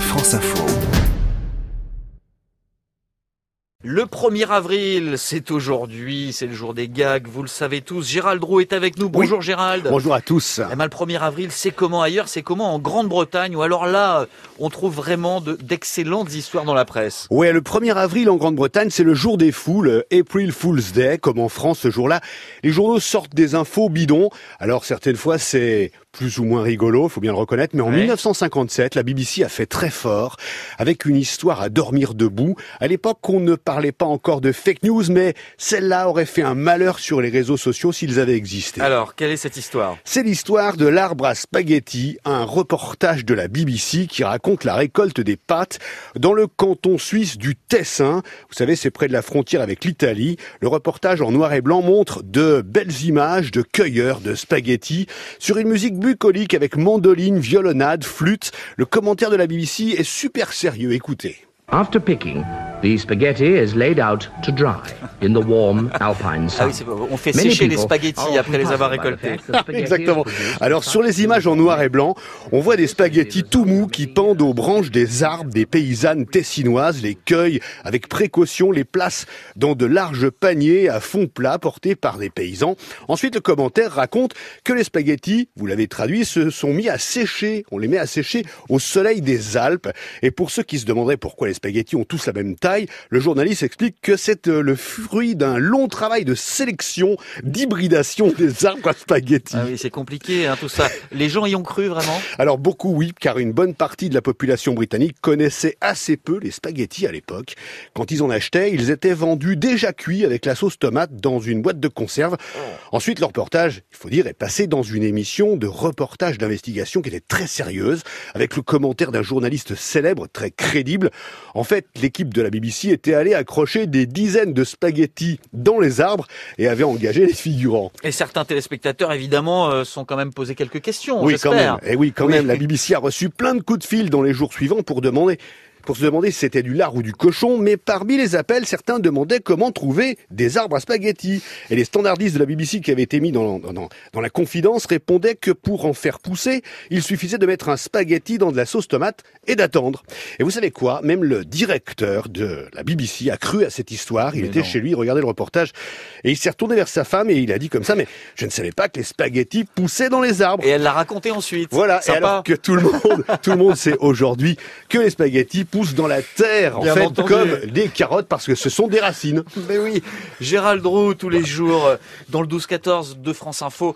France Info. Le 1er avril, c'est aujourd'hui, c'est le jour des gags, vous le savez tous. Gérald Roux est avec nous. Bonjour Gérald. Bonjour à tous. Eh ben, le 1er avril, c'est comment ailleurs C'est comment en Grande-Bretagne Ou alors là, on trouve vraiment de- d'excellentes histoires dans la presse. Ouais, le 1er avril en Grande-Bretagne, c'est le jour des fous, le April Fool's Day, comme en France ce jour-là. Les journaux sortent des infos bidons. Alors certaines fois, c'est plus ou moins rigolo, faut bien le reconnaître, mais en Ouais. 1957, la BBC a fait très fort avec une histoire à dormir debout. À l'époque, on ne parlait pas encore de fake news, mais celle-là aurait fait un malheur sur les réseaux sociaux s'ils avaient existé. Alors, quelle est cette histoire? C'est l'histoire de l'arbre à spaghetti, un reportage de la BBC qui raconte la récolte des pâtes dans le canton suisse du Tessin. Vous savez, c'est près de la frontière avec l'Italie. Le reportage en noir et blanc montre de belles images de cueilleurs de spaghetti sur une musique bucolique avec mandoline, violonade, flûte. Le commentaire de la BBC est super sérieux. Écoutez. After picking, the spaghetti is laid out to dry in the warm alpine sun. Ah oui, c'est- on fait Many sécher les spaghettis après les avoir récoltés. Exactement. Alors sur les images en noir et blanc, on voit des spaghettis tout mous qui pendent aux branches des arbres des paysannes tessinoises, les cueillent avec précaution, les placent dans de larges paniers à fond plat portés par des paysans. Ensuite, le commentaire raconte que les spaghettis, vous l'avez traduit, se sont mis à sécher. On les met à sécher au soleil des Alpes. Et pour ceux qui se demanderaient pourquoi les spaghettis ont tous la même taille, le journaliste explique que c'est euh, le fruit d'un long travail de sélection, d'hybridation des arbres à spaghettis. Ah oui, c'est compliqué hein, tout ça. Les gens y ont cru vraiment? Alors beaucoup oui, car une bonne partie de la population britannique connaissait assez peu les spaghettis à l'époque. Quand ils en achetaient, ils étaient vendus déjà cuits avec la sauce tomate dans une boîte de conserve. Ensuite, le reportage, il faut dire, est passé dans une émission de reportage d'investigation qui était très sérieuse, avec le commentaire d'un journaliste célèbre, très crédible. En fait, l'équipe de la BBC était allée accrocher des dizaines de spaghettis dans les arbres et avait engagé les figurants. Et certains téléspectateurs, évidemment, euh, sont quand même posé quelques questions, Oui, quand même. Et oui, quand Oui. même. La BBC a reçu plein de coups de fil dans les jours suivants pour demander pour se demander si c'était du lard ou du cochon, mais parmi les appels, certains demandaient comment trouver des arbres à spaghettis. Et les standardistes de la BBC qui avaient été mis dans, dans, dans- la confidence répondaient que pour en faire pousser, il suffisait de mettre un spaghetti dans de la sauce tomate et d'attendre. Et vous savez quoi? Même le directeur de la BBC a cru à cette histoire. Il Mais était non. chez lui, regardait le reportage, et il s'est retourné vers sa femme et il a dit comme ça, mais je ne savais pas que les spaghettis poussaient dans les arbres. Et elle l'a raconté ensuite. Voilà, et Sympa. alors que tout le monde, tout le monde sait aujourd'hui que les spaghettis poussent dans la terre, en Bien fait, entendu. comme des carottes, parce que ce sont des racines. Mais oui, Gérald Roux tous les jours euh, dans le 12-14 de France Info.